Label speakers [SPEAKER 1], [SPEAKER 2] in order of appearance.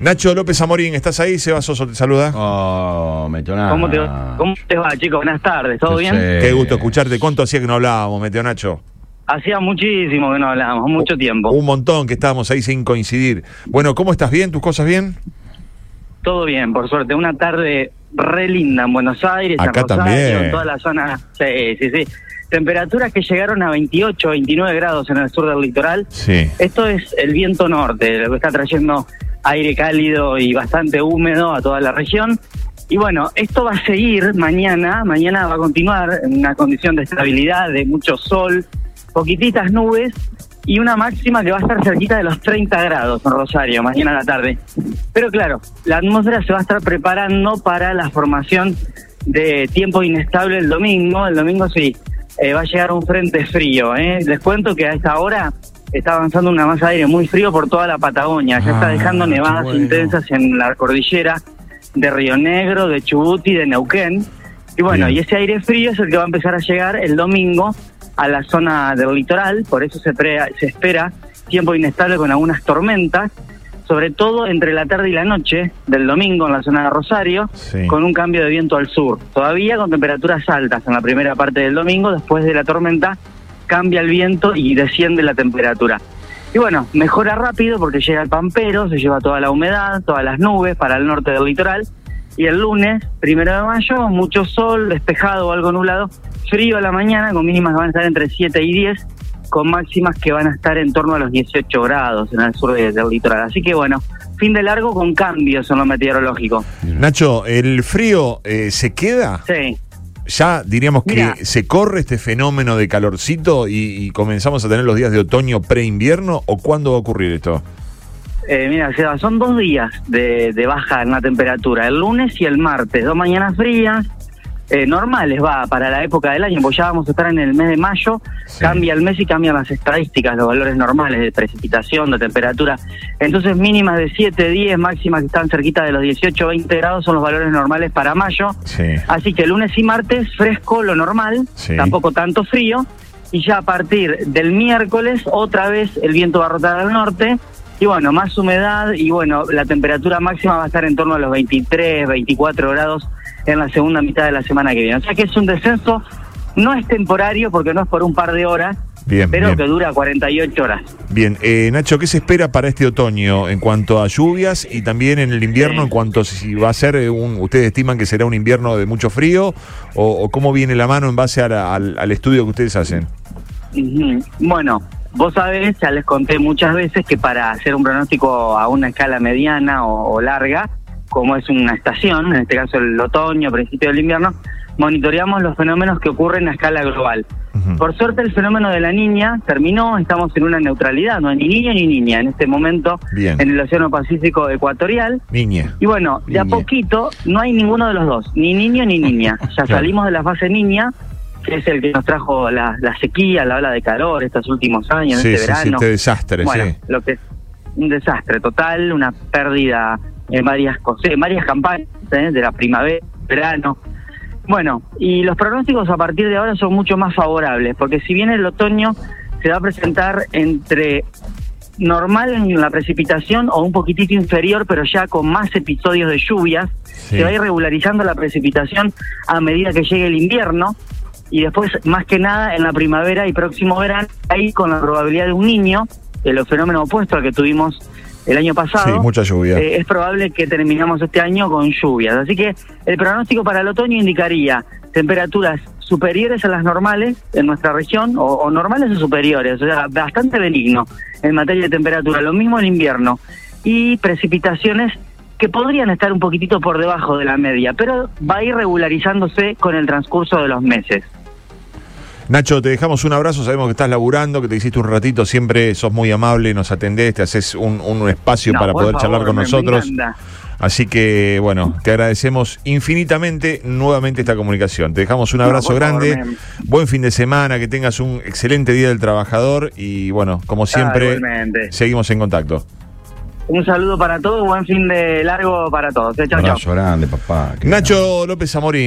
[SPEAKER 1] Nacho López Amorín, ¿estás ahí? Seba Soso te saluda.
[SPEAKER 2] Oh, Metoná.
[SPEAKER 3] ¿Cómo te, ¿Cómo te va, chicos? Buenas tardes, ¿todo bien?
[SPEAKER 1] Qué gusto escucharte. ¿Cuánto hacía que no hablábamos, Meteo Nacho?
[SPEAKER 3] Hacía muchísimo que no hablábamos, mucho tiempo.
[SPEAKER 1] Un montón que estábamos ahí sin coincidir. Bueno, ¿cómo estás? ¿Bien? ¿Tus cosas bien?
[SPEAKER 3] Todo bien, por suerte. Una tarde re linda en Buenos Aires,
[SPEAKER 1] Acá
[SPEAKER 3] en Rosario,
[SPEAKER 1] también.
[SPEAKER 3] en toda la zona. Sí, sí, sí. Temperaturas que llegaron a 28, 29 grados en el sur del litoral.
[SPEAKER 1] Sí.
[SPEAKER 3] Esto es el viento norte, lo que está trayendo aire cálido y bastante húmedo a toda la región. Y bueno, esto va a seguir mañana, mañana va a continuar en una condición de estabilidad, de mucho sol, poquititas nubes y una máxima que va a estar cerquita de los 30 grados en Rosario, mañana a la tarde. Pero claro, la atmósfera se va a estar preparando para la formación de tiempo inestable el domingo. El domingo sí, eh, va a llegar un frente frío. ¿eh? Les cuento que a esta hora está avanzando una masa de aire muy frío por toda la Patagonia. Ya está
[SPEAKER 1] Ah,
[SPEAKER 3] dejando nevadas
[SPEAKER 1] bueno.
[SPEAKER 3] intensas en la cordillera de Río Negro, de Chubut y de Neuquén. Y bueno,
[SPEAKER 1] Bien.
[SPEAKER 3] y ese aire frío es el que va a empezar a llegar el domingo a la zona del litoral, por eso se, pre- se espera tiempo inestable con algunas tormentas, sobre todo entre la tarde y la noche del domingo en la zona de Rosario,
[SPEAKER 1] Sí.
[SPEAKER 3] con un cambio de viento al sur. Todavía con temperaturas altas en la primera parte del domingo, después de la tormenta cambia el viento y desciende la temperatura. Y bueno, mejora rápido porque llega el pampero, se lleva toda la humedad, todas las nubes para el norte del litoral. Y el lunes, primero de mayo, mucho sol, despejado o algo nublado, frío a la mañana, con mínimas que van a estar entre 7 y 10, con máximas que van a estar en torno a los 18 grados en el sur de- del litoral. Así que bueno, fin de largo con cambios en lo meteorológico.
[SPEAKER 1] Nacho, ¿el frío eh, se queda?
[SPEAKER 3] Sí.
[SPEAKER 1] Ya diríamos que se corre este fenómeno de calorcito y, y comenzamos a tener los días de otoño pre-invierno o cuándo va a ocurrir esto?
[SPEAKER 3] Eh, mira, Seba, son dos días de, de baja en la temperatura, el lunes y el martes, dos mañanas frías, eh, normales va para la época del año, porque ya vamos a estar en el mes de mayo,
[SPEAKER 1] Sí.
[SPEAKER 3] cambia el mes y cambian las estadísticas, los valores normales de precipitación, de temperatura. Entonces mínimas de 7, 10, máximas que están cerquita de los 18, 20 grados son los valores normales para mayo.
[SPEAKER 1] Sí.
[SPEAKER 3] Así que lunes y martes fresco, lo normal,
[SPEAKER 1] Sí.
[SPEAKER 3] tampoco tanto frío. Y ya a partir del miércoles otra vez el viento va a rotar al norte. Y bueno, más humedad y bueno, la temperatura máxima va a estar en torno a los 23, 24 grados en la segunda mitad de la semana que viene. O sea que es un descenso, no es temporario porque no es por un par de horas,
[SPEAKER 1] Bien,
[SPEAKER 3] pero
[SPEAKER 1] bien.
[SPEAKER 3] que dura 48 horas.
[SPEAKER 1] Bien, eh, Nacho, ¿qué se espera para este otoño en cuanto a lluvias y también en el invierno
[SPEAKER 3] Sí.
[SPEAKER 1] en cuanto a si va a ser eh, un, ustedes estiman que será un invierno de mucho frío o, o cómo viene la mano en base a la- al, al estudio que ustedes hacen?
[SPEAKER 3] Bueno, vos sabés, ya les conté muchas veces que para hacer un pronóstico a una escala mediana o, o larga, como es una estación, en este caso el otoño, principio del invierno, monitoreamos los fenómenos que ocurren a escala global. Por suerte el fenómeno de la niña terminó, estamos en una neutralidad, no hay ni niño ni niña en este momento
[SPEAKER 1] Bien.
[SPEAKER 3] en el Océano Pacífico Ecuatorial.
[SPEAKER 1] Niña.
[SPEAKER 3] Y bueno, de a
[SPEAKER 1] Niña.
[SPEAKER 3] poquito no hay ninguno de los dos, ni niño ni niña. Ya
[SPEAKER 1] Claro.
[SPEAKER 3] salimos de la fase niña, que es el que nos trajo la, la sequía, la ola de calor estos últimos años,
[SPEAKER 1] Sí,
[SPEAKER 3] este
[SPEAKER 1] sí, sí,
[SPEAKER 3] verano.
[SPEAKER 1] este desastre,
[SPEAKER 3] bueno,
[SPEAKER 1] sí.
[SPEAKER 3] lo que es un desastre total, una pérdida en varias cosas, en varias campañas ¿eh? de la primavera, verano. Bueno, y los pronósticos a partir de ahora son mucho más favorables, porque si bien el otoño se va a presentar entre normal en la precipitación o un poquitito inferior, pero ya con más episodios de lluvias,
[SPEAKER 1] Sí.
[SPEAKER 3] se va a ir regularizando la precipitación a medida que llegue el invierno y después, más que nada, en la primavera y próximo verano, ahí con la probabilidad de un niño, el fenómeno opuesto al que tuvimos el año pasado,
[SPEAKER 1] Sí, mucha lluvia.
[SPEAKER 3] eh, es probable que terminamos este año con lluvias. Así que el pronóstico para el otoño indicaría temperaturas superiores a las normales en nuestra región, o, o normales o superiores, o sea, bastante benigno en materia de temperatura. Lo mismo en invierno. Y precipitaciones que podrían estar un poquitito por debajo de la media, pero va a ir regularizándose con el transcurso de los meses.
[SPEAKER 1] Nacho, te dejamos un abrazo, sabemos que estás laburando, que te hiciste un ratito, siempre sos muy amable, nos atendés, te haces un, un espacio
[SPEAKER 3] No,
[SPEAKER 1] para poder
[SPEAKER 3] favor,
[SPEAKER 1] charlar con nosotros. Así que, bueno, te agradecemos infinitamente nuevamente esta comunicación. Te dejamos un abrazo grande, buen fin de semana, que tengas un excelente día del trabajador y, bueno, como siempre,
[SPEAKER 3] Ah, igualmente.
[SPEAKER 1] seguimos en contacto.
[SPEAKER 3] Un saludo para todos, buen fin de largo para todos. Eh, Chau, chau.
[SPEAKER 2] Abrazo grande, papá.
[SPEAKER 1] Nacho López Amorín.